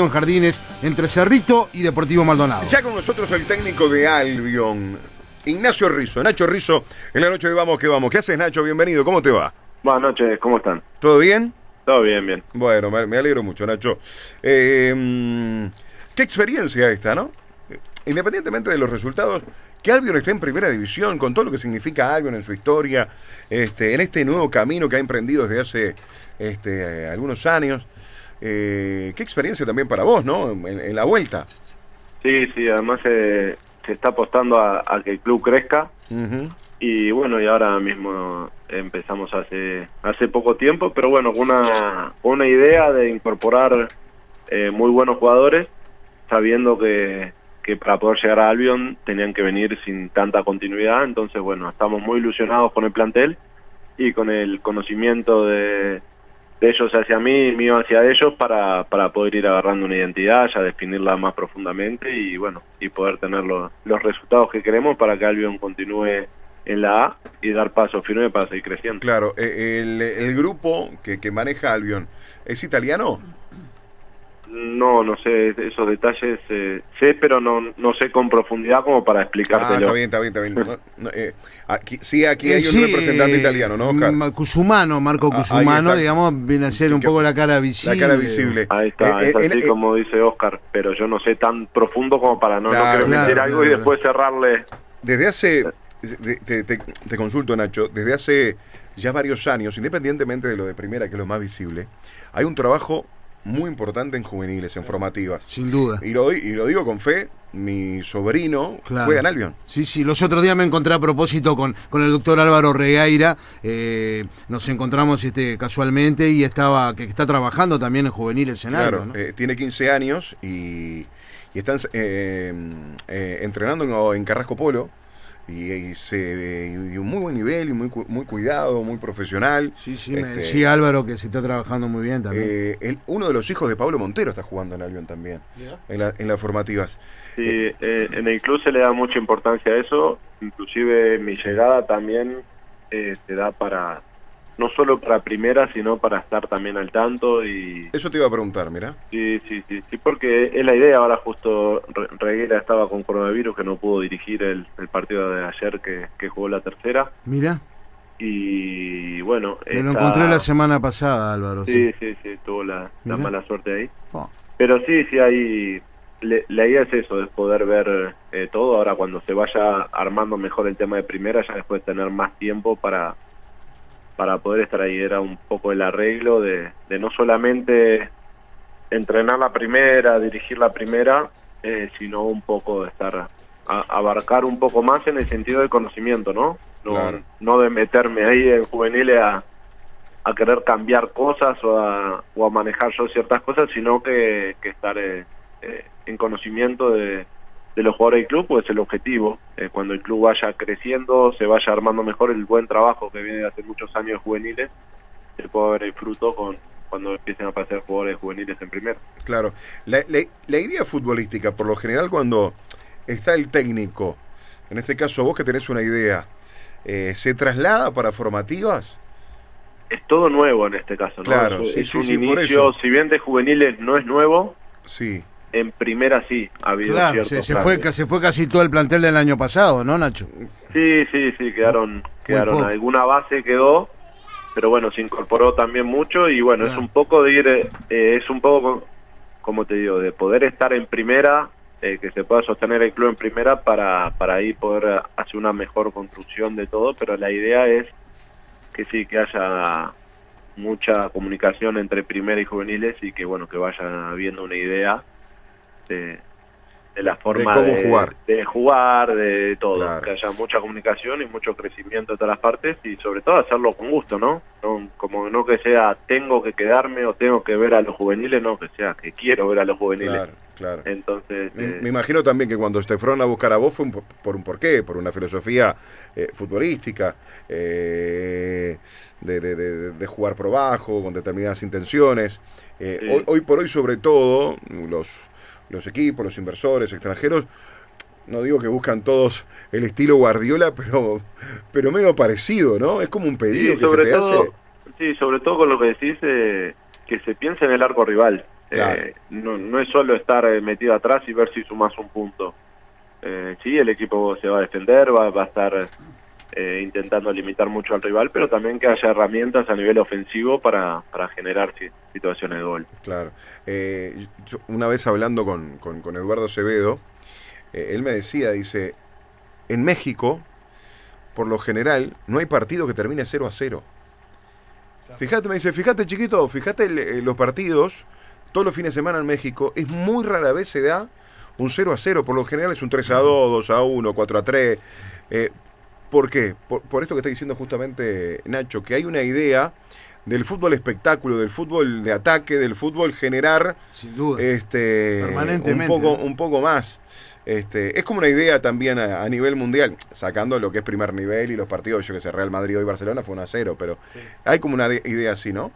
en Jardines entre Cerrito y Deportivo Maldonado. Ya con nosotros el técnico de Albion, Ignacio Rizzo. Nacho Rizzo, en la noche de Vamos que Vamos. ¿Qué haces, Nacho? Bienvenido, ¿cómo te va? Buenas noches, ¿cómo están? ¿Todo bien? Todo bien, bien. Bueno, me, alegro mucho, Nacho. Eh, mm, qué experiencia esta, ¿no? Independientemente de los resultados, que Albion esté en primera división, con todo lo que significa Albion en su historia, este, en este nuevo camino que ha emprendido desde hace este, algunos años. Eh, qué experiencia también para vos, ¿no? En, en la vuelta. Sí, sí, además eh, se está apostando a, a que el club crezca y bueno, y ahora mismo empezamos hace hace poco tiempo, pero bueno, con una, una idea de incorporar eh, muy buenos jugadores, sabiendo que, que para poder llegar a Albion tenían que venir sin tanta continuidad, entonces bueno, estamos muy ilusionados con el plantel y con el conocimiento de, de ellos hacia mí y mío hacia ellos para, para poder ir agarrando una identidad, ya definirla más profundamente y bueno, y poder tener los, los resultados que queremos para que Albion continúe en la A y dar paso firme para seguir creciendo. Claro, eh, el, el grupo que, que maneja Albion, ¿es italiano? No, no sé, esos detalles eh, sé, pero no, no sé con profundidad como para Ah, explicártelo. está bien, está bien, está bien. No, no, eh, aquí, sí, aquí Eh, hay un sí, representante eh, italiano, ¿no, Oscar? Ma- Cusumano, Marco Ah, Cusumano, digamos, viene a ser un poco la cara visible. La cara visible. Ahí está, Eh, es eh, así eh, como dice Oscar, pero yo no sé tan profundo como para no, no Claro, querer claro, mentir algo y después cerrarle. Desde hace, te- te consulto Nacho, desde hace ya varios años, independientemente de lo de primera, que es lo más visible, hay un trabajo muy importante en juveniles, en formativas. Sin duda. Y lo, y lo digo con fe, mi sobrino Claro. juega en Albion. Sí, sí, los otros días me encontré a propósito con, con el doctor Álvaro Regueira, eh, nos encontramos este casualmente y estaba, que está trabajando también en juveniles en Claro, eh, tiene 15 años y, y están eh, eh, entrenando en, en Carrasco Polo y, y se, y un muy buen nivel y muy, muy cuidado, muy profesional. sí, sí, me este, decía Álvaro que se está trabajando muy bien también. Eh, el- uno de los hijos de Pablo Montero está jugando en Albion también, en, la- en las formativas. Sí, eh, en el club se le da mucha importancia a eso, inclusive mi llegada también eh, se da para, no solo para primera, sino para estar también al tanto y Eso te iba a preguntar, mira. sí, sí, sí, sí, porque es la idea, ahora justo Re- Reguera estaba con coronavirus que no pudo dirigir el, el partido de ayer que, que jugó la tercera Mira, y bueno, me lo encontré la semana pasada, Álvaro. Sí, sí, sí, tuvo la, la mala suerte ahí. Oh, Pero sí, sí hay... le- la idea es eso, es poder ver eh, todo. Ahora cuando se vaya armando mejor el tema de primera, ya después tener más tiempo para para poder estar ahí. Era un poco el arreglo de, de no solamente entrenar la primera, dirigir la primera, eh, sino un poco de estar... a- abarcar un poco más en el sentido del conocimiento, ¿no? No, Claro. no de meterme ahí en juveniles a, a querer cambiar cosas o a, o a manejar yo ciertas cosas, sino que, que estar eh, eh, en conocimiento de, de los jugadores del club, pues es el objetivo. Eh, cuando el club vaya creciendo, se vaya armando mejor el buen trabajo que viene de hace muchos años de juveniles, se puede ver el fruto con cuando empiecen a aparecer jugadores juveniles en primera. Claro. La, la- la idea futbolística, por lo general, cuando está el técnico, en este caso vos que tenés una idea, eh, ¿se traslada para formativas? Es todo nuevo en este caso, ¿no? Claro, es, sí, es sí, un sí, por inicio, eso. si bien de juveniles no es nuevo, Sí. En primera sí ha habido claro, se, se fue, se fue casi todo el plantel del año pasado, ¿no, Nacho? Sí, sí, sí, quedaron, quedaron alguna base quedó, pero bueno, se incorporó también mucho y bueno, es un poco de ir, eh, es un poco, como te digo, de poder estar en primera, eh, que se pueda sostener el club en primera para, para ahí poder eh, hacer una mejor construcción de todo, pero la idea es que sí, que haya mucha comunicación entre primera y juveniles y que bueno, que vaya habiendo una idea de, de la forma cómo jugar. de jugar, de todo, Claro. que haya mucha comunicación y mucho crecimiento de todas las partes y sobre todo hacerlo con gusto, ¿no? no como no que sea tengo que quedarme o tengo que ver a los juveniles, no, que sea que quiero ver a los juveniles. Claro, claro. Entonces, Me, eh, me imagino también que cuando te fueron a buscar a vos fue un po- por un porqué, por una filosofía eh, futbolística, eh, de, de- de- de jugar por bajo, con determinadas intenciones. Eh, Sí. hoy, hoy por hoy, sobre todo, los, los equipos, los inversores extranjeros, no digo que buscan todos el estilo Guardiola, pero, pero medio parecido, ¿no? Es como un pedido Sí, que se sobre te todo, hace. sí, sobre todo con lo que decís, eh, que se piense en el arco rival. Claro. Eh, no, no es solo estar eh, metido atrás y ver si sumas un punto. Eh, sí, el equipo se va a defender, va, va a estar eh, intentando limitar mucho al rival, pero también que haya herramientas a nivel ofensivo para, para generar si- situaciones de gol. Claro. Eh, yo una vez hablando con, con- con Eduardo Acevedo, eh, él me decía, dice, en México, por lo general, no hay partido que termine 0 a 0. Fíjate, me dice, fíjate chiquito, fíjate el- eh, los partidos, todos los fines de semana en México, es muy rara vez se da un 0 a 0, por lo general es un 3 a 2, 2 a 1, 4 a 3. Eh, ¿Por qué? Por, por esto que está diciendo justamente Nacho, que hay una idea del fútbol espectáculo, del fútbol de ataque, del fútbol generar Sin duda. este un Permanentemente, poco, ¿no? un poco más. Este, es como una idea también a, a nivel mundial, sacando lo que es primer nivel y los partidos, yo que sé, Real Madrid y Barcelona fue 1 a 0, pero hay como una de- idea así, ¿no?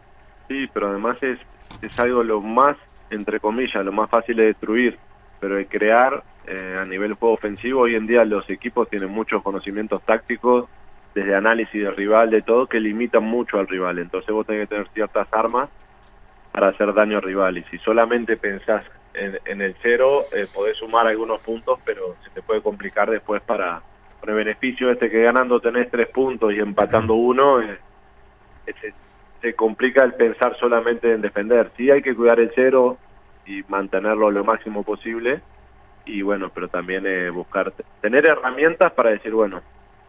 Sí, pero además es, es algo lo más, entre comillas, lo más fácil de destruir, pero de crear eh, a nivel juego ofensivo, hoy en día los equipos tienen muchos conocimientos tácticos, desde análisis del rival, de todo, que limitan mucho al rival. Entonces vos tenés que tener ciertas armas para hacer daño al rival. Y si solamente pensás en, en el cero, eh, podés sumar algunos puntos, pero se te puede complicar después para, con el beneficio este que ganando tenés tres puntos y empatando uno, eh, se, se complica el pensar solamente en defender. Sí hay que cuidar el cero y mantenerlo lo máximo posible y bueno, pero también eh, buscar, tener herramientas para decir, bueno,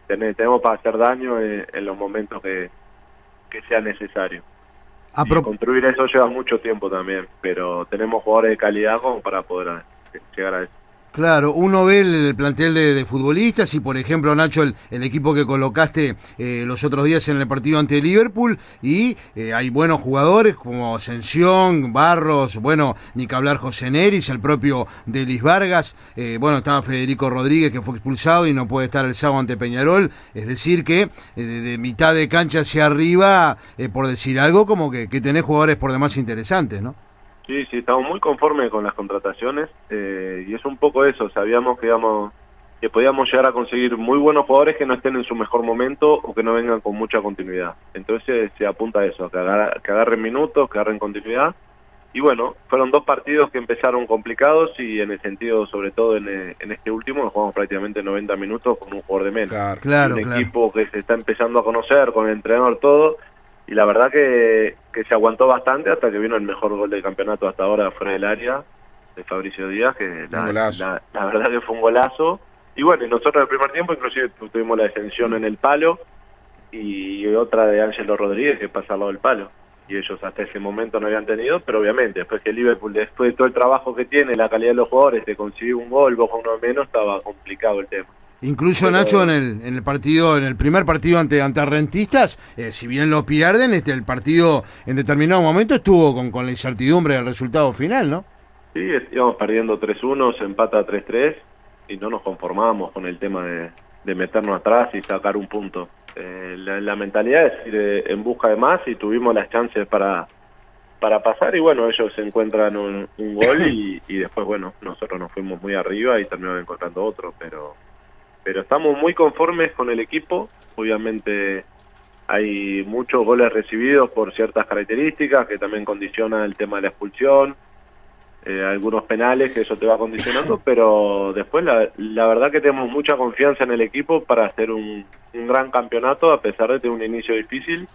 tener, tenemos para hacer daño en, en los momentos que, que sea necesario. A Y pro- construir eso lleva mucho tiempo también, pero tenemos jugadores de calidad como para poder eh, llegar a eso. Claro, uno ve el plantel de, futbolistas y, por ejemplo, Nacho, el, el equipo que colocaste eh, los otros días en el partido ante Liverpool y eh, hay buenos jugadores como Ascensión, Barros, bueno, ni que hablar José Neris, el propio Delis Vargas, eh, bueno, estaba Federico Rodríguez que fue expulsado y no puede estar el sábado ante Peñarol, es decir que eh, de, de mitad de cancha hacia arriba, eh, por decir algo, como que, que tenés jugadores por demás interesantes, ¿no? Sí, sí, estamos muy conformes con las contrataciones eh, y es un poco eso, sabíamos que íbamos que podíamos llegar a conseguir muy buenos jugadores que no estén en su mejor momento o que no vengan con mucha continuidad. Entonces se apunta a eso, a que, agar- que agarren minutos, que agarren continuidad. Y bueno, fueron dos partidos que empezaron complicados y en el sentido, sobre todo en, eh, en este último, jugamos prácticamente 90 minutos con un jugador de menos Claro. Claro, un claro. equipo que se está empezando a conocer con el entrenador todo y la verdad que, que se aguantó bastante hasta que vino el mejor gol del campeonato hasta ahora fuera del área de Fabricio Díaz que la, la- la verdad que fue un golazo. Y bueno nosotros en el primer tiempo inclusive tu- tuvimos la descensión en el palo y otra de Ángelo Rodríguez que pasa al lado del palo. Y ellos hasta ese momento no habían tenido, pero obviamente después que Liverpool, después de todo el trabajo que tiene, la calidad de los jugadores, te consigue un gol, vos con uno menos, estaba complicado el tema. Incluso Pero- Nacho en el, en el partido, en el primer partido ante, ante Rentistas, eh, si bien lo pierden, este, el partido en determinado momento estuvo con, con la incertidumbre del resultado final, ¿no? Sí, íbamos perdiendo 3-1, se empata 3-3 y no nos conformamos con el tema de, de meternos atrás y sacar un punto. Eh, la, la mentalidad es ir eh, en busca de más y tuvimos las chances para para pasar y bueno, ellos encuentran un, un gol y, y después bueno, nosotros nos fuimos muy arriba y terminamos encontrando otro, pero pero estamos muy conformes con el equipo, obviamente hay muchos goles recibidos por ciertas características que también condiciona el tema de la expulsión, eh, algunos penales que eso te va condicionando, pero después la, la verdad que tenemos mucha confianza en el equipo para hacer un, un gran campeonato a pesar de tener un inicio difícil,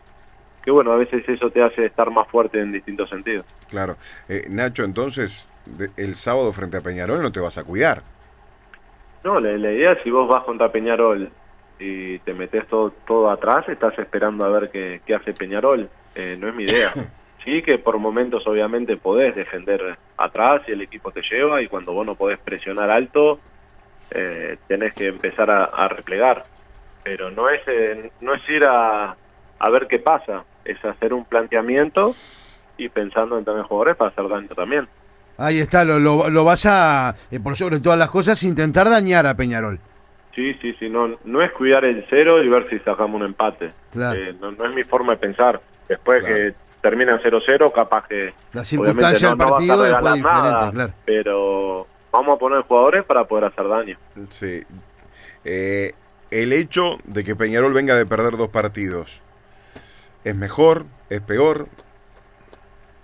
que bueno, a veces eso te hace estar más fuerte en distintos sentidos. Claro. Eh, Nacho, entonces, de- el sábado frente a Peñarol no te vas a cuidar. No, la, la idea es si vos vas contra Peñarol y te metes todo, todo atrás, estás esperando a ver qué, qué hace Peñarol. Eh, no es mi idea. Sí que por momentos obviamente podés defender atrás y el equipo te lleva y cuando vos no podés presionar alto, eh, tenés que empezar a, a replegar. Pero no es, eh, no es ir a, a ver qué pasa, es hacer un planteamiento y pensando en tener jugadores para hacer daño también. Ahí está, lo, lo, lo vas a, eh, por sobre todas las cosas, intentar dañar a Peñarol. Sí, sí, sí, no, no es cuidar el cero y ver si sacamos un empate. Claro. Eh, no, no es mi forma de pensar. Después Claro. que termina 0-0, capaz que... La obviamente circunstancia no- del no partido después regalar diferente, nada, claro. Pero vamos a poner jugadores para poder hacer daño. Sí. Eh, el hecho de que Peñarol venga de perder dos partidos, ¿es mejor? ¿Es peor?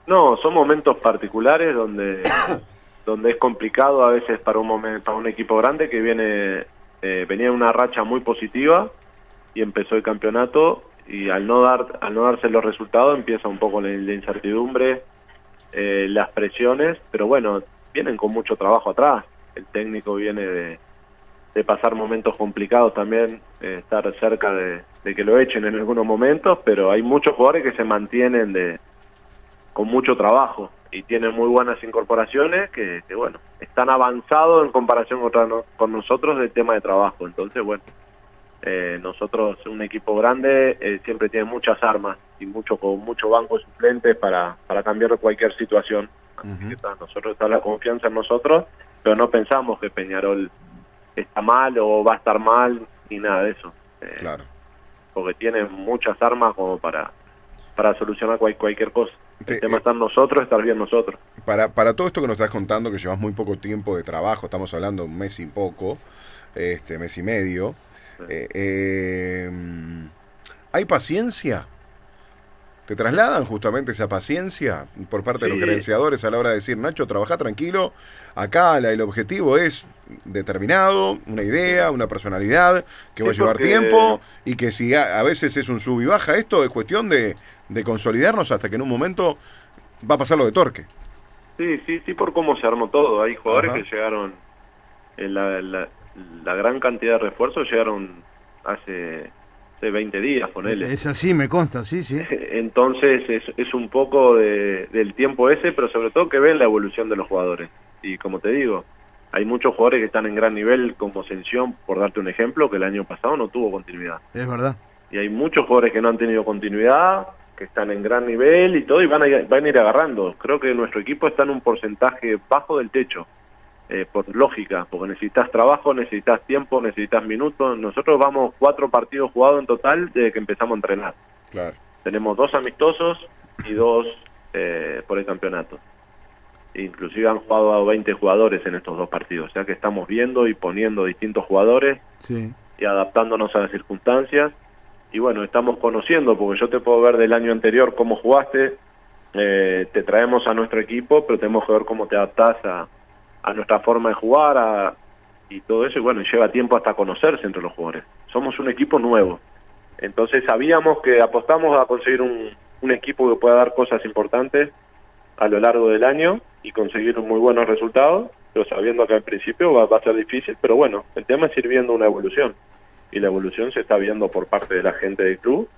No, son momentos particulares donde donde es complicado a veces para un momento, para un equipo grande que viene eh, venía en una racha muy positiva y empezó el campeonato y al no dar al no darse los resultados empieza un poco la, incertidumbre, eh, las presiones, pero bueno vienen con mucho trabajo atrás. El técnico viene de, de pasar momentos complicados también, eh, estar cerca de, de, que lo echen en algunos momentos, pero hay muchos jugadores que se mantienen de con mucho trabajo y tienen muy buenas incorporaciones que, bueno, están avanzados en comparación con, con nosotros del tema de trabajo. Entonces, bueno, eh, nosotros, un equipo grande, eh, siempre tiene muchas armas y mucho con mucho banco suplentes para, para cambiar cualquier situación. nosotros está la confianza en nosotros, pero no pensamos que Peñarol está mal o va a estar mal ni nada de eso. Eh, claro. Porque tiene muchas armas como para, para solucionar cualquier cosa. El tema está en nosotros, estar bien nosotros. Para, para todo esto que nos estás contando, que llevas muy poco tiempo de trabajo, estamos hablando de un mes y poco, este mes y medio, eh, eh, ¿hay paciencia? ¿Te trasladan justamente esa paciencia por parte de los gerenciadores a la hora de decir, Nacho, trabaja tranquilo, acá el objetivo es determinado, una idea, una personalidad que va a llevar tiempo y que si a, veces es un sub y baja, esto es cuestión de, de consolidarnos hasta que en un momento va a pasar lo de Torque. Sí, sí, sí, por cómo se armó todo. Hay jugadores que llegaron, en la, la, gran cantidad de refuerzos llegaron hace, hace 20 días, con él. Es así, me consta, sí, sí. Entonces es, es un poco de, del tiempo ese, pero sobre todo que ven la evolución de los jugadores. Y como te digo, hay muchos jugadores que están en gran nivel, como Ascensión, por darte un ejemplo, que el año pasado no tuvo continuidad. Es verdad. Y hay muchos jugadores que no han tenido continuidad, que están en gran nivel y todo, y van a, van a ir agarrando. Creo que nuestro equipo está en un porcentaje bajo del techo, eh, por lógica, porque necesitas trabajo, necesitas tiempo, necesitas minutos. Nosotros vamos cuatro partidos jugados en total desde que empezamos a entrenar. Claro. Tenemos dos amistosos y dos eh, por el campeonato. Inclusive han jugado a 20 jugadores en estos dos partidos, o sea que estamos viendo y poniendo distintos jugadores y adaptándonos a las circunstancias y bueno, estamos conociendo, porque yo te puedo ver del año anterior cómo jugaste, eh, te traemos a nuestro equipo, pero tenemos que ver cómo te adaptás a, a nuestra forma de jugar a, y todo eso, y bueno, lleva tiempo hasta conocerse entre los jugadores. Somos un equipo nuevo, entonces sabíamos que apostamos a conseguir un, un equipo que pueda dar cosas importantes a lo largo del año y conseguir muy buenos resultados, pero sabiendo que al principio va, va a ser difícil, pero bueno, el tema es ir viendo una evolución y la evolución se está viendo por parte de la gente del club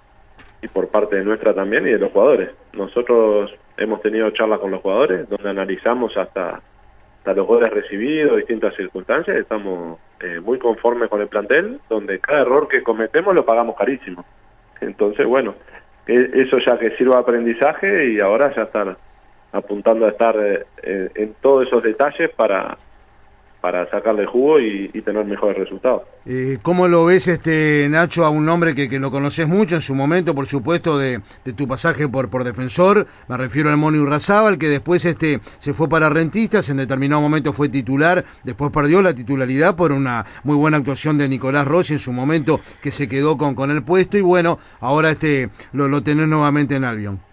y por parte de nuestra también y de los jugadores. Nosotros hemos tenido charlas con los jugadores donde analizamos hasta, hasta los goles recibidos, distintas circunstancias, estamos eh, muy conformes con el plantel, donde cada error que cometemos lo pagamos carísimo. Entonces, bueno, eso ya que sirva de aprendizaje y ahora ya estar apuntando a estar eh, en todos esos detalles para, para sacarle jugo y, tener mejores resultados. Eh, ¿Cómo lo ves, este Nacho, a un hombre que, que lo conoces mucho en su momento, por supuesto, de, tu pasaje por, por defensor? Me refiero al Moni Urrazábal, que después este se fue para Rentistas, en determinado momento fue titular, después perdió la titularidad por una muy buena actuación de Nicolás Rossi en su momento, que se quedó con, con el puesto, y bueno, ahora este lo, lo tenés nuevamente en Albion.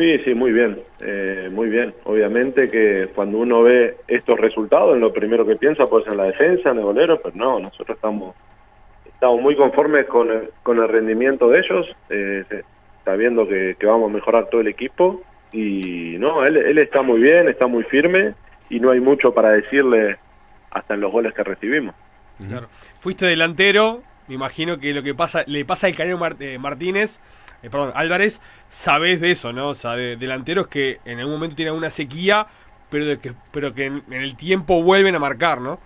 Sí, sí, muy bien, eh, muy bien. Obviamente que cuando uno ve estos resultados, lo primero que piensa pues en la defensa, en el golero, pero no, nosotros estamos estamos muy conformes con el, con el rendimiento de ellos, eh, sabiendo que, vamos a mejorar todo el equipo y no, él, él está muy bien, está muy firme y no hay mucho para decirle hasta en los goles que recibimos. Fuiste delantero, me imagino que lo que pasa le pasa al Canelo eh, Martínez eh, perdón, Álvarez, sabes de eso, ¿no? O sea, de delanteros que en algún momento tienen una sequía, pero, de que, pero que en, el tiempo vuelven a marcar, ¿no?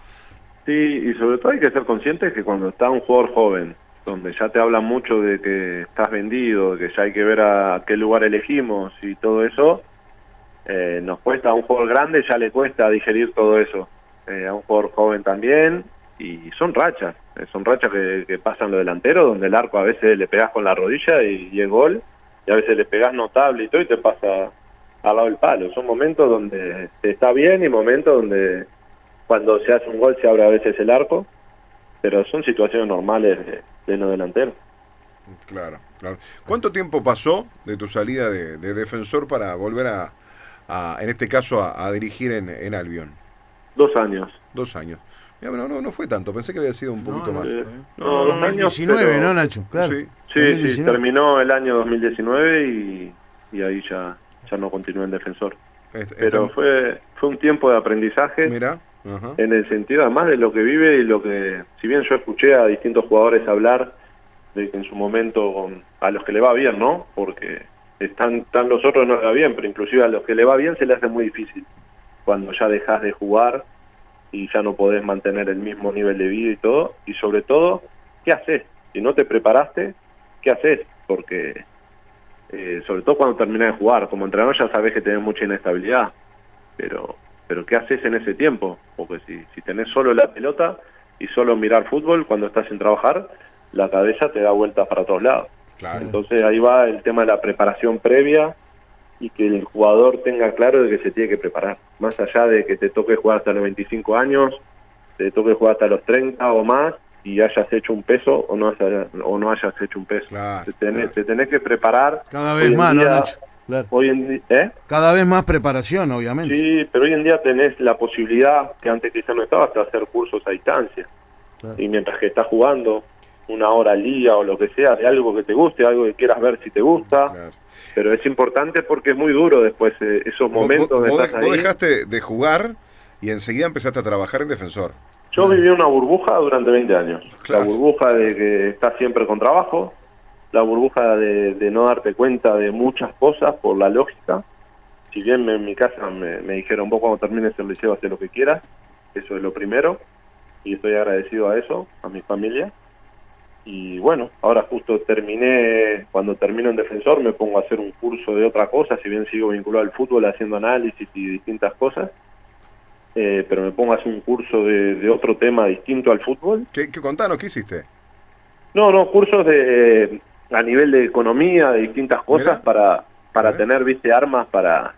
Sí, y sobre todo hay que ser conscientes que cuando está un jugador joven, donde ya te hablan mucho de que estás vendido, de que ya hay que ver a qué lugar elegimos y todo eso, eh, nos cuesta a un jugador grande, ya le cuesta digerir todo eso. Eh, a un jugador joven también, y son rachas, eh, son rachas que, pasan los delanteros, donde el arco a veces le pegas con la rodilla y, y, gol, y a veces le pegas notable y todo y te pasa al lado del palo. Son momentos donde te está bien y momentos donde cuando se hace un gol se abre a veces el arco, pero son situaciones normales de, de no delantero. Claro, claro. ¿Cuánto tiempo pasó de tu salida de, defensor para volver a, a- en este caso, a, a dirigir en, en Albion? Dos años. Dos años. Ya, no, no, no fue tanto, pensé que había sido un poquito más. Eh, No, no, no, dos no, años, 2019, pero- ¿no, Nacho? Claro. Sí. Sí, sí, 2019. terminó el año 2019 y, y ahí ya, ya no continué en defensor. Este- Pero este- fue, fue un tiempo de aprendizaje Mirá. Ajá. en el sentido además de lo que vive y lo que, si bien yo escuché a distintos jugadores hablar de que en su momento con- a los que le va bien, ¿no? Porque están, están los otros no le va bien, pero inclusive a los que le va bien se le hace muy difícil cuando ya dejas de jugar y ya no podés mantener el mismo nivel de vida y todo, y sobre todo, ¿qué haces? Si no te preparaste, ¿qué haces? Porque eh, sobre todo cuando terminás de jugar, como entrenador ya sabés que tenés mucha inestabilidad, pero pero ¿qué haces en ese tiempo? Porque si, si tenés solo la pelota y solo mirar fútbol cuando estás sin trabajar, la cabeza te da vueltas para todos lados. Claro. Entonces ahí va el tema de la preparación previa y que el jugador tenga claro de que se tiene que preparar. Más allá de que te toque jugar hasta los 25 años, te toque jugar hasta los 30 o más y hayas hecho un peso o no hayas, o no hayas hecho un peso. Claro, te, tenés, claro. te tenés que preparar. Cada vez más, ¿no, Nacho? Claro. Hoy en ¿eh? Cada vez más preparación, obviamente. Sí, pero hoy en día tenés la posibilidad, que antes quizás no estaba, de hacer cursos a distancia. Y mientras que estás jugando una hora al día o lo que sea, de algo que te guste, algo que quieras ver si te gusta, Claro. pero es importante porque es muy duro después eh, esos momentos vos, de vos de- vos ahí. dejaste de jugar y enseguida empezaste a trabajar en defensor. Yo viví una burbuja durante 20 años. Claro. La burbuja de que estás siempre con trabajo, la burbuja de, de no darte cuenta de muchas cosas por la lógica. Si bien me- en mi casa me, me dijeron, vos cuando termines el liceo haces lo que quieras, eso es lo primero, y estoy agradecido a eso, a mi familia. Y bueno, ahora justo terminé, cuando termino en defensor me pongo a hacer un curso de otra cosa, si bien sigo vinculado al fútbol haciendo análisis y distintas cosas, eh, pero me pongo a hacer un curso de, de otro tema distinto al fútbol. ¿Qué, qué contanos? ¿Qué hiciste? No, no, cursos de a nivel de economía, de distintas cosas para para tener, viste, armas para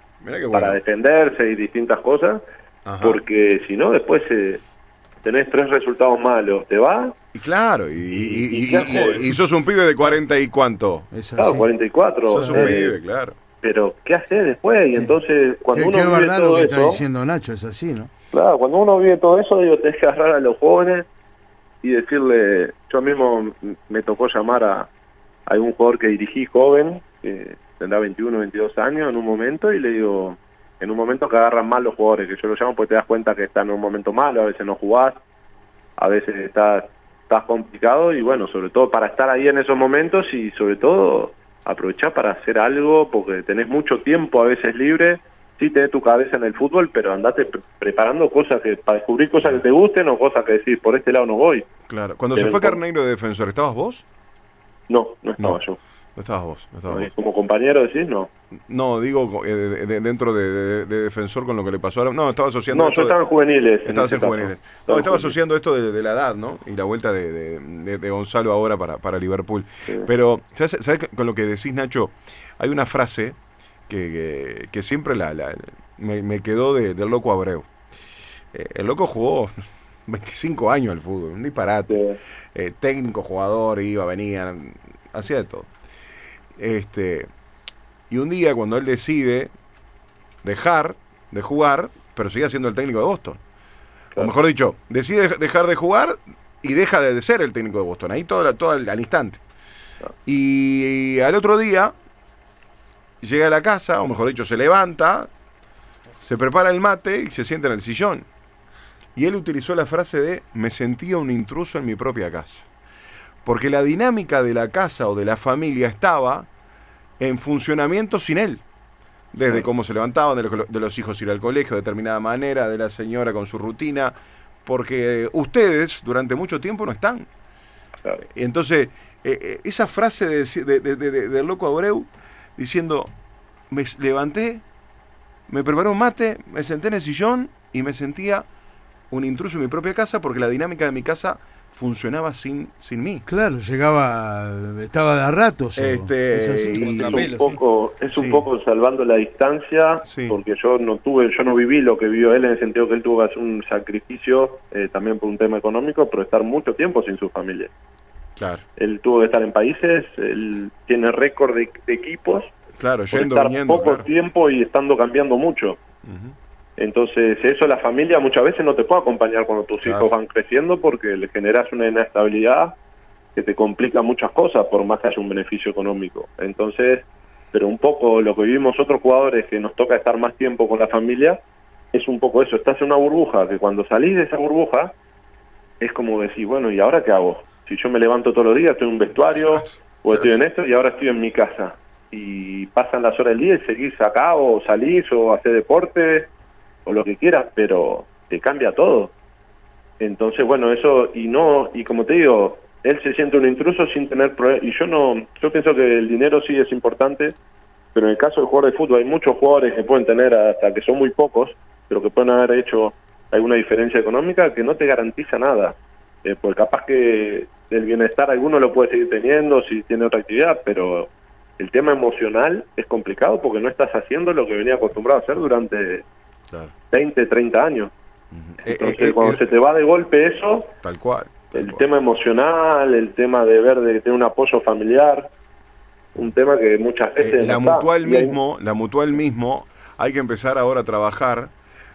para defenderse y distintas cosas, Ajá. porque si no después eh, tenés tres resultados malos, te va, Y claro, y, y, y y- qué y- haces? y sos un pibe de 40 y cuánto. Es claro, así. 44, Sos un eh, pibe, claro. pero ¿qué haces después? Y entonces cuando uno vive verdad lo todo que está eso, diciendo Nacho, es así, ¿no? Claro, cuando uno vive todo eso, digo, tenés que agarrar a los jóvenes y decirle, yo mismo me tocó llamar a, a algún jugador que dirigí joven, que tendrá 21, 22 años en un momento, y le digo, en un momento que agarran mal los jugadores, que yo lo llamo porque te das cuenta que están en un momento malo, a veces no jugás, a veces estás, estás complicado, y bueno, sobre todo para estar ahí en esos momentos y sobre todo aprovechar para hacer algo, porque tenés mucho tiempo a veces libre, sí tenés tu cabeza en el fútbol, pero andate pre- preparando cosas que para descubrir cosas que te gusten o cosas que decís, por este lado no voy. Claro. Cuando Pero se fue Carneiro de defensor, ¿estabas vos? No, no estaba No. yo. No estabas vos. No, estabas vos. Como compañero decís, no. no digo eh, de- de- dentro de, de- de defensor con lo que le pasó ahora. No, estaba asociando. No, yo estaba en juveniles. Estabas en juveniles. No, estaba asociando esto de, la edad, ¿no? Y la vuelta de, Gonzalo ahora para, para Liverpool. Sí. Pero, ¿sabes, sabes con lo que decís, Nacho? Hay una frase que, que- que siempre la, la- me, me quedó de- del loco Abreu. Eh, el loco jugó 25 años al fútbol, un disparate. Sí. Eh, técnico, jugador, iba, venía, hacía de todo. Este, y un día cuando él decide dejar de jugar, pero sigue siendo el técnico de Boston. O mejor dicho, decide dejar de jugar y deja de ser el técnico de Boston. Ahí todo, la- todo al, al instante. Y, al otro día llega a la casa, o mejor dicho, se levanta, se prepara el mate y se sienta en el sillón. Y él utilizó la frase de me sentía un intruso en mi propia casa. Porque la dinámica de la casa o de la familia estaba en funcionamiento sin él. Desde cómo se levantaban, de los, de los hijos ir al colegio de determinada manera, de la señora con su rutina, porque ustedes durante mucho tiempo no están. Entonces, eh, eh, esa frase de, de- de- de- de- del loco Abreu diciendo, me levanté, me preparé un mate, me senté en el sillón y me sentía un intruso en mi propia casa porque la dinámica de mi casa funcionaba sin, sin mí. Claro, llegaba, estaba de a ratos. Este, es así. y- Es un poco, es un poco salvando la distancia, Sí. porque yo no tuve, yo no viví lo que vivió él en el sentido que él tuvo que hacer un sacrificio eh, también por un tema económico, pero estar mucho tiempo sin su familia. Claro. Él tuvo que estar en países, él tiene récord de, de equipos Claro, por yendo, estar viniendo, poco claro. tiempo y estando cambiando mucho. Ujú. Entonces, eso la familia muchas veces no te puede acompañar cuando tus Claro. hijos van creciendo porque le generas una inestabilidad que te complica muchas cosas por más que haya un beneficio económico. Entonces, pero un poco lo que vivimos otros jugadores que nos toca estar más tiempo con la familia es un poco eso. Estás en una burbuja que cuando salís de esa burbuja es como decir, bueno, ¿y ahora qué hago? Si yo me levanto todos los días, estoy en un vestuario o estoy en esto y ahora estoy en mi casa. Y pasan las horas del día y seguís acá o salís o haces deporte o lo que quieras, pero te cambia todo. Entonces, bueno, eso y no y como te digo, él se siente un intruso sin tener problemas y yo no yo pienso que el dinero sí es importante, pero en el caso del jugador de fútbol hay muchos jugadores que pueden tener hasta que son muy pocos, pero que pueden haber hecho alguna diferencia económica que no te garantiza nada. Eh, porque capaz que el bienestar alguno lo puede seguir teniendo si tiene otra actividad, pero el tema emocional es complicado porque no estás haciendo lo que venía acostumbrado a hacer durante Claro. 20, 30 años. Eh, Entonces, eh, eh, cuando eh, se te va de golpe eso, Tal cual. tal el cual. tema emocional, el tema de ver de tener un apoyo familiar, un tema que muchas Eh, veces... la no mutual Y hay- mismo, la mutual mismo, hay que empezar ahora a trabajar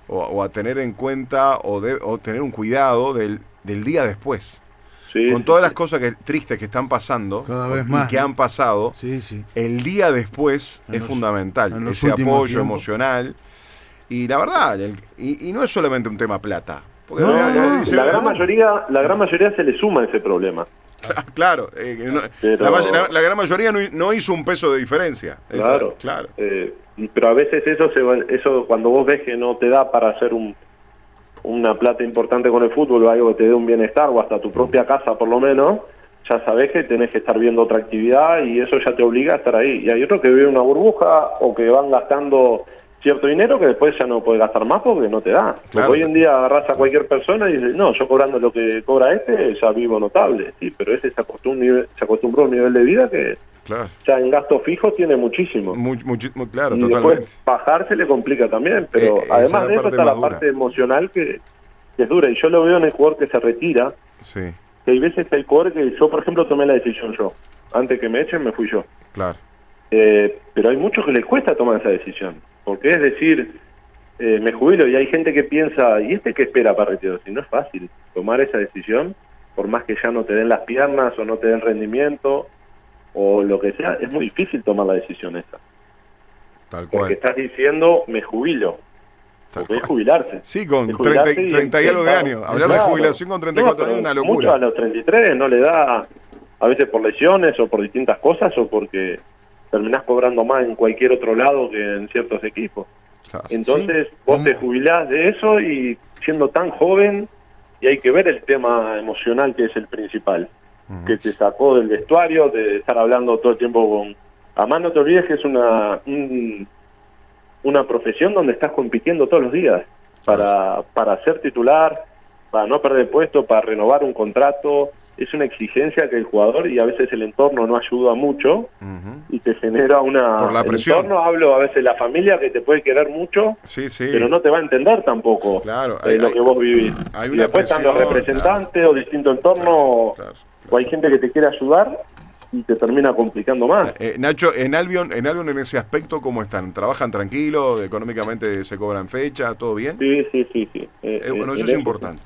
o, o a tener en cuenta o, de- o tener un cuidado del, del día después. sí, Con todas sí. las cosas que, tristes que están pasando Cada vez y más, que ¿no? han pasado, Sí, sí. el día después En es los- fundamental. Ese apoyo emocional. Y la verdad, el- y, y no es solamente un tema plata. Porque No, no, dice, la gran "No, mayoría la gran mayoría se le suma ese problema Claro, eh, que no- Pero- la, may- la- la gran mayoría no, no hizo un peso de diferencia. Esa- claro claro. Eh, y- pero a veces eso se va- eso cuando vos ves que no te da para hacer un una plata importante con el fútbol o algo que te dé un bienestar o hasta tu propia casa por lo menos ya sabes que tenés que estar viendo otra actividad y eso ya te obliga a estar ahí y hay otros que viven una burbuja o que van gastando cierto dinero que después ya no puedes gastar más porque no te da. Claro. Porque hoy en día agarras a cualquier persona y dices, no, yo cobrando lo que cobra este ya vivo notable. Sí, pero ese se acostumbró, se acostumbró a un nivel de vida que Claro. ya en gasto fijo tiene muchísimo. Muy, muy claro, y totalmente. después bajar se le complica también, pero Eh, además es de eso está la parte emocional que, que es dura. Y yo lo veo en el jugador que se retira, Sí, que hay veces que hay jugadores que yo, por ejemplo, tomé la decisión yo. Antes que me echen, me fui yo. claro. Eh, pero hay muchos que les cuesta tomar esa decisión. Porque es decir, eh, me jubilo y hay gente que piensa, ¿y este qué espera para retirarse? Y no es fácil tomar esa decisión, por más que ya no te den las piernas o no te den rendimiento o lo que sea, es muy difícil tomar la decisión esa. Tal Porque cual. estás diciendo, me jubilo. Tal Porque es jubilarse. Sí, con Es jubilarse 30, 30 y algo de años. Hablar de jubilación con 34 No, años es una pero Mucho a locura. los 33 no le da, a veces por lesiones o por distintas cosas o porque terminás cobrando más en cualquier otro lado que en ciertos equipos. Claro. Entonces Sí. vos ¿Cómo? te jubilás de eso y siendo tan joven y hay que ver el tema emocional que es el principal, que te sacó del vestuario, de estar hablando todo el tiempo con... Además no te olvides que es una, un- una profesión donde estás compitiendo todos los días para, para ser titular, para no perder puesto, para renovar un contrato. Es una exigencia que el jugador y a veces el entorno no ayuda mucho y te genera una... Por la el presión. entorno, hablo a veces la familia que te puede querer mucho, Sí, sí. pero no te va a entender tampoco Claro, eh, lo hay- que vos vivís. hay y una después están los presión, representantes o distinto entorno, Claro, o hay gente que te quiere ayudar y te termina complicando más. Eh, Nacho, en Albion, en Albion en ese aspecto, ¿cómo están? ¿Trabajan tranquilo? ¿Económicamente se cobran fecha? ¿Todo bien? Sí, sí, sí, sí. Eh, Eh, bueno, eh, eso es importante.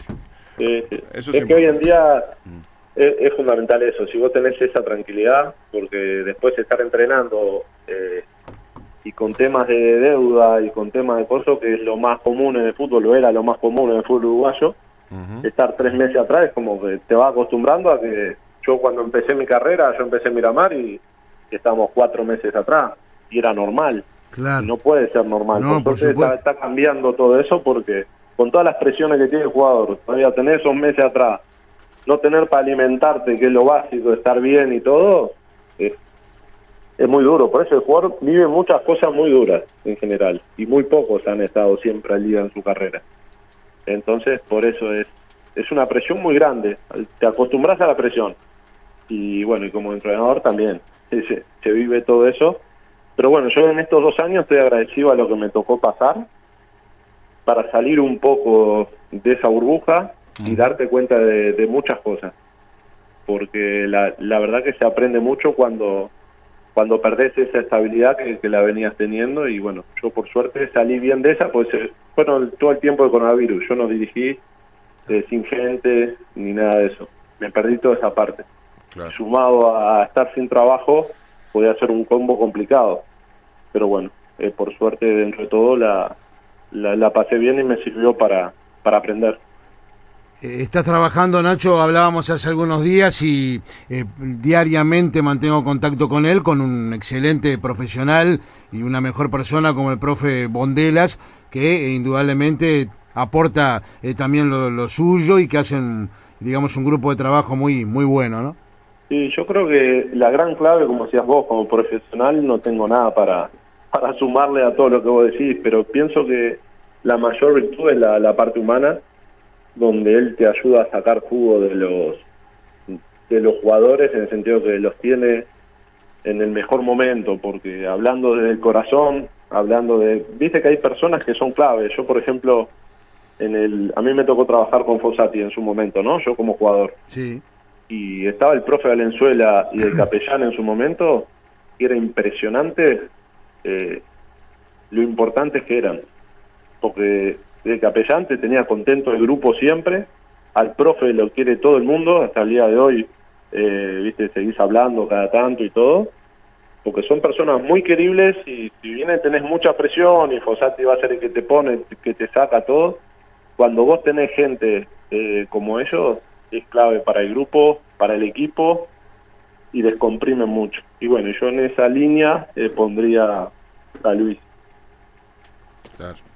Sí, sí. Eso es es que hoy en día Mm. Es, es fundamental eso, si vos tenés esa tranquilidad, porque después de estar entrenando eh, y con temas de deuda y con temas de cosas, que es lo más común en el fútbol, lo era lo más común en el fútbol uruguayo, estar tres meses atrás es como que te vas acostumbrando a que yo cuando empecé mi carrera, yo empecé en Miramar y estábamos cuatro meses atrás y era normal. Claro. No puede ser normal. No, Entonces está, está cambiando todo eso porque con todas las presiones que tiene el jugador, todavía tener esos meses atrás, no tener para alimentarte, que es lo básico, estar bien y todo, es, es muy duro. Por eso el jugador vive muchas cosas muy duras en general y muy pocos han estado siempre al día en su carrera. Entonces, por eso es, es una presión muy grande. Te acostumbras a la presión. Y bueno, y como entrenador también se, se vive todo eso. Pero bueno, yo en estos dos años estoy agradecido a lo que me tocó pasar para salir un poco de esa burbuja y darte cuenta de, de muchas cosas. Porque la, la verdad que se aprende mucho cuando cuando perdés esa estabilidad que, que la venías teniendo y bueno, yo por suerte salí bien de esa, pues eh, bueno, todo el tiempo de coronavirus, yo no dirigí eh, sin gente ni nada de eso, me perdí toda esa parte. Claro. Sumado a estar sin trabajo, podía ser un combo complicado, pero bueno, eh, por suerte dentro de todo la, la, la pasé bien y me sirvió para, para aprender. Eh, Estás trabajando, Nacho, hablábamos hace algunos días y eh, diariamente mantengo contacto con él, con un excelente profesional y una mejor persona como el profe Bondelas, que eh, indudablemente aporta eh, también lo, suyo y que hacen, digamos, un grupo de trabajo muy, muy bueno, ¿no? Sí, yo creo que la gran clave, como decías vos, como profesional, no tengo nada para, para sumarle a todo lo que vos decís, pero pienso que la mayor virtud es la parte humana, donde él te ayuda a sacar jugo de los de los jugadores en el sentido que los tiene en el mejor momento, porque hablando desde el corazón, hablando de, viste que hay personas que son claves. Yo, por ejemplo, en el, a mí me tocó trabajar con Fossati en su momento, ¿no? Yo como jugador Sí. y estaba el profe Valenzuela y el capellán en su momento, y era impresionante eh, lo importantes que eran. Porque el capellán te tenía contento el grupo siempre, al profe lo quiere todo el mundo, hasta el día de hoy, eh, viste, seguís hablando cada tanto y todo, porque son personas muy queribles y si bien tenés mucha presión y Fossati va a ser el que te pone, que te saca todo, cuando vos tenés gente eh, como ellos, es clave para el grupo, para el equipo y descomprimen mucho. Y bueno, yo en esa línea eh, pondría a Luis. Claro.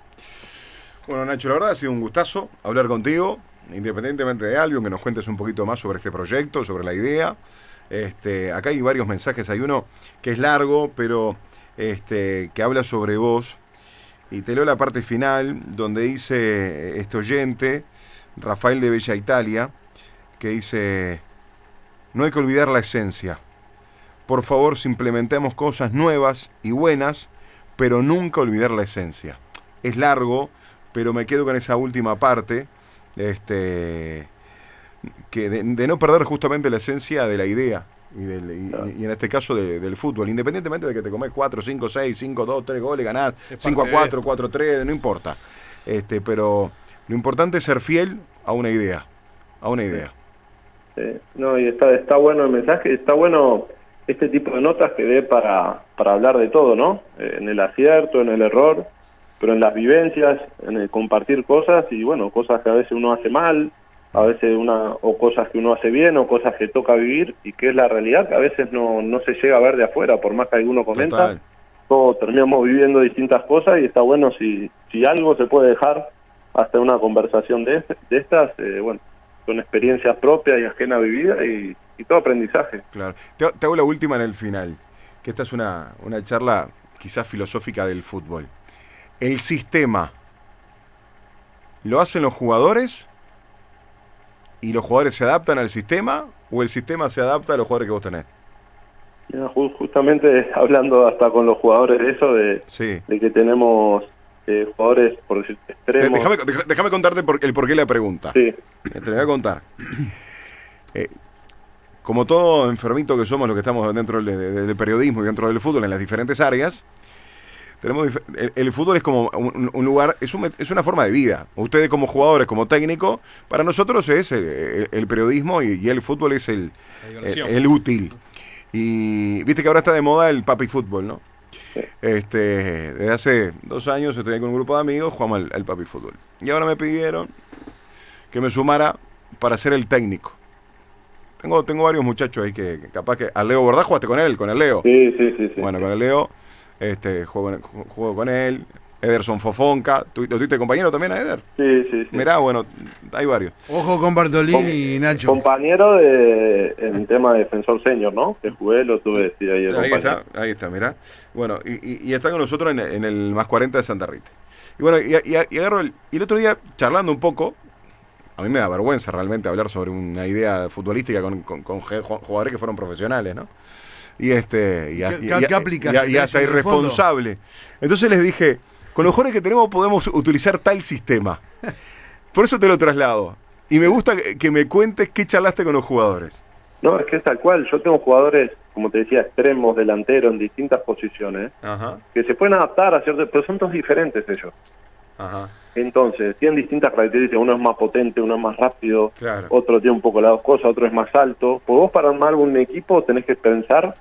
Bueno, Nacho, la verdad ha sido un gustazo hablar contigo, independientemente de Albion, que nos cuentes un poquito más sobre este proyecto, sobre la idea. Este, acá hay varios mensajes, hay uno que es largo, pero este, que habla sobre vos. Y te leo la parte final, donde dice este oyente, Rafael de Bella Italia, que dice, no hay que olvidar la esencia. Por favor, implementemos cosas nuevas y buenas, pero nunca olvidar la esencia. Es largo, pero me quedo con esa última parte, este, que de, de no perder justamente la esencia de la idea. Y, del- y- Claro. y en este caso de- del fútbol, independientemente de que te comes 4, 5, 6, 5, 2, 3 goles, ganás Es 5 a parte de- 4, 4 3, no importa. Este, pero lo importante es ser fiel a una idea. A una idea. No, y está, está bueno el mensaje, está bueno este tipo de notas que dé para, para hablar de todo, ¿no? Eh, en el acierto, en el error, pero en las vivencias, en el compartir cosas y bueno, cosas que a veces uno hace mal, a veces una o cosas que uno hace bien o cosas que toca vivir y que es la realidad que a veces no, no se llega a ver de afuera, por más que alguno comenta, Total. todos terminamos viviendo distintas cosas y está bueno si, si algo se puede dejar hasta una conversación de, de estas, eh, bueno, son experiencias propias y ajenas vividas y, y todo aprendizaje. Claro. Te, te hago la última en el final, que esta es una, una charla quizás filosófica del fútbol. El sistema lo hacen los jugadores y los jugadores se adaptan al sistema o el sistema se adapta a los jugadores que vos tenés. Justamente hablando hasta con los jugadores de eso, de, Sí. de que tenemos eh, jugadores, por decir, De- extremos. Déjame, contarte por, el porqué de la pregunta. Sí, Te voy a contar. Eh, como todo enfermito que somos los que estamos dentro del, de- del periodismo y dentro del fútbol en las diferentes áreas, tenemos el, el fútbol es como un, un lugar, es, un- es una forma de vida. Ustedes como jugadores, como técnico, para nosotros es el, el- el periodismo y, y el fútbol es el, útil. Y viste que ahora está de moda el papi fútbol, ¿no? Este, desde hace dos años estoy con un grupo de amigos, jugamos al, papi fútbol. Y ahora me pidieron que me sumara para ser el técnico. Tengo, tengo varios muchachos ahí que, que capaz que... Al Leo Bordá jugaste con él, con el Leo. sí, sí, sí. sí. Bueno, con el Leo, este, juego, con- juego con él. Ederson Fofonca. ¿Tú, ¿Lo tuviste compañero también a Eder? sí, sí, sí. Mirá, bueno, hay varios. Ojo con Bartolini y Nacho. Compañero de, en tema de defensor senior, ¿no? Que jugué, lo tuve sí, ahí Ahí compañero. está, ahí está, mirá. Bueno, y, y, y está con nosotros en, en el más 40 de Santa Rita. Y bueno, y, y- y agarro el, y el otro día, charlando un poco, a mí me da vergüenza realmente hablar sobre una idea futbolística con, con- con jugadores que fueron profesionales, ¿no? Y este, y, a- ¿Qué- y- qué y- y- y hasta irresponsable. Entonces les dije, con los jugadores que tenemos podemos utilizar tal sistema. Por eso te lo traslado. Y me gusta que- que me cuentes qué charlaste con los jugadores. No, es que es tal cual. Yo tengo jugadores, como te decía, extremos, delanteros, en distintas posiciones, Ajá, que se pueden adaptar a ciertos, pero son todos diferentes ellos. ajá. Entonces, tienen distintas características. Uno es más potente, uno es más rápido, Claro. otro tiene un poco las dos cosas, otro es más alto. Pues vos para armar un equipo tenés que pensar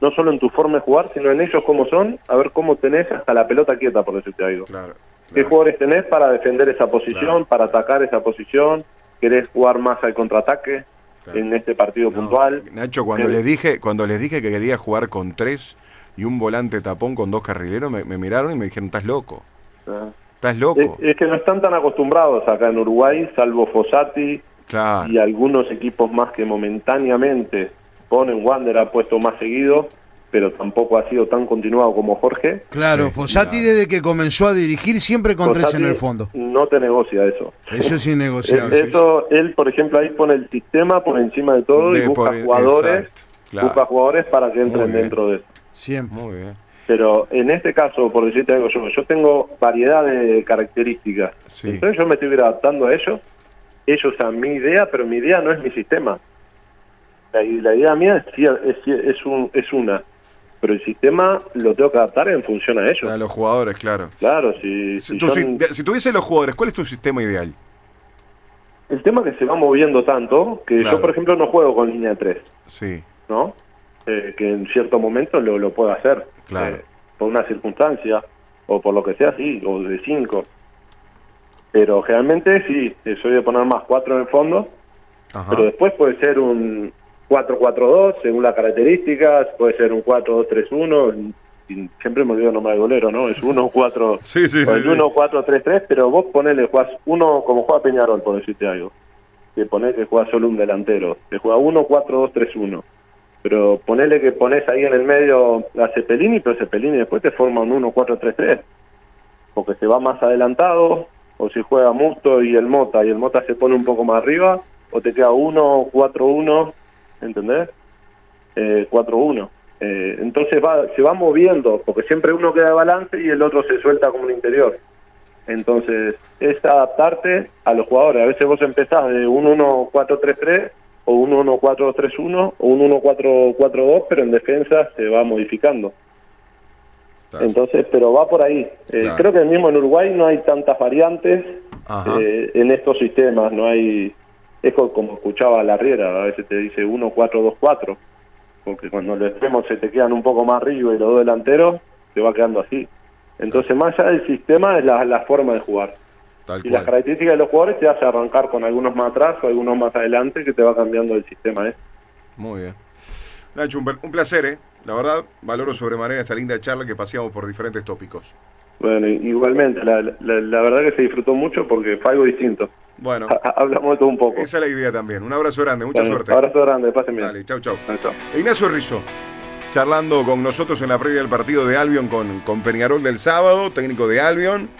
no solo en tu forma de jugar, sino en ellos cómo son, a ver cómo tenés hasta la pelota quieta, por decirte algo. Claro. ¿Qué jugadores tenés para defender esa posición, Claro. para atacar esa posición? ¿Querés jugar más al contraataque en este partido No, puntual? Nacho, cuando Eh, les dije, cuando les dije que quería jugar con tres y un volante tapón con dos carrileros, me, me miraron y me dijeron, estás loco, Ah. estás loco. Es, es que no están tan acostumbrados acá en Uruguay, salvo Fossati y algunos equipos más que momentáneamente ponen Wander ha puesto más seguido, pero tampoco ha sido tan continuado como Jorge. Claro, Sí, Fossati claro. desde que comenzó a dirigir siempre con tres en el fondo. No te negocia eso. Eso es innegociable. Eso, él, por ejemplo, ahí pone el sistema por encima de todo y busca jugadores, claro. busca jugadores para que entren dentro de eso. Siempre. Muy bien. Pero en este caso, por decirte algo, yo, yo tengo variedad de características. Sí. Entonces yo me estoy adaptando a ellos. Ellos a mi idea, pero mi idea no es mi sistema. La, la idea mía es, es, es, un, es una. Pero el sistema lo tengo que adaptar en función a ellos. A los jugadores, claro. Claro, si, Si, si tú- si- son- de- si tuviese los jugadores, ¿cuál es tu sistema ideal? el tema que se va moviendo tanto que Claro. yo, por ejemplo, no juego con línea 3. Sí, ¿no? Eh, que en cierto momento lo, lo pueda hacer. Claro. eh, por una circunstancia, o por lo que sea, sí, o de cinco. Pero generalmente sí, eh, soy de poner más cuatro en el fondo, ajá. pero después puede ser un 4-4-2 según las características, puede ser un 4-2-3-1, y siempre me olvido el nombre del golero, ¿no? Es 1-4, Sí, sí, sí, el sí. 1-4-3-3, pero vos ponele, jugás uno como juega Peñarol, por decirte algo. Que ponés que juega solo un delantero, que juega 1-4-2-3-1. Pero ponele que pones ahí en el medio a Cepelini, pero Cepelini después te forma un 1-4-3-3. Porque se va más adelantado, o si juega Musto y el Mota, y el Mota se pone un poco más arriba, o te queda 1-4-1, ¿entendés? Eh, 4-1. Eh, entonces va, se va moviendo, porque siempre uno queda de balance y el otro se suelta como un interior. Entonces, es adaptarte a los jugadores. A veces vos empezás de un 1-4-3-3 o un 1-4-3-1 o un 1-4-4-2, pero en defensa se va modificando. Claro. Entonces, pero va por ahí. Eh, Claro. Creo que mismo en Uruguay no hay tantas variantes eh, en estos sistemas. No hay. Es co- como escuchaba la Riera, a veces te dice 1-4-2-4, porque cuando los extremos se te quedan un poco más arriba y los dos delanteros, te va quedando así. Entonces, más allá del sistema, es la, la forma de jugar. Tal Y las características de los jugadores te hace arrancar con algunos más atrás o algunos más adelante que te va cambiando el sistema. ¿eh? Muy bien. Nacho, un, un placer, ¿eh? La verdad, valoro sobremanera esta linda charla que paseamos por diferentes tópicos. Bueno, igualmente, la, la, la verdad que se disfrutó mucho porque fue algo distinto. Bueno, Hablamos todo un poco. esa es la idea también. Un abrazo grande, mucha Bueno, suerte. Abrazo grande, pasen bien. Dale, chau, chau. Chao. Ignacio Rizzo, charlando con nosotros en la previa del partido de Albion con, con Peñarol del sábado, técnico de Albion.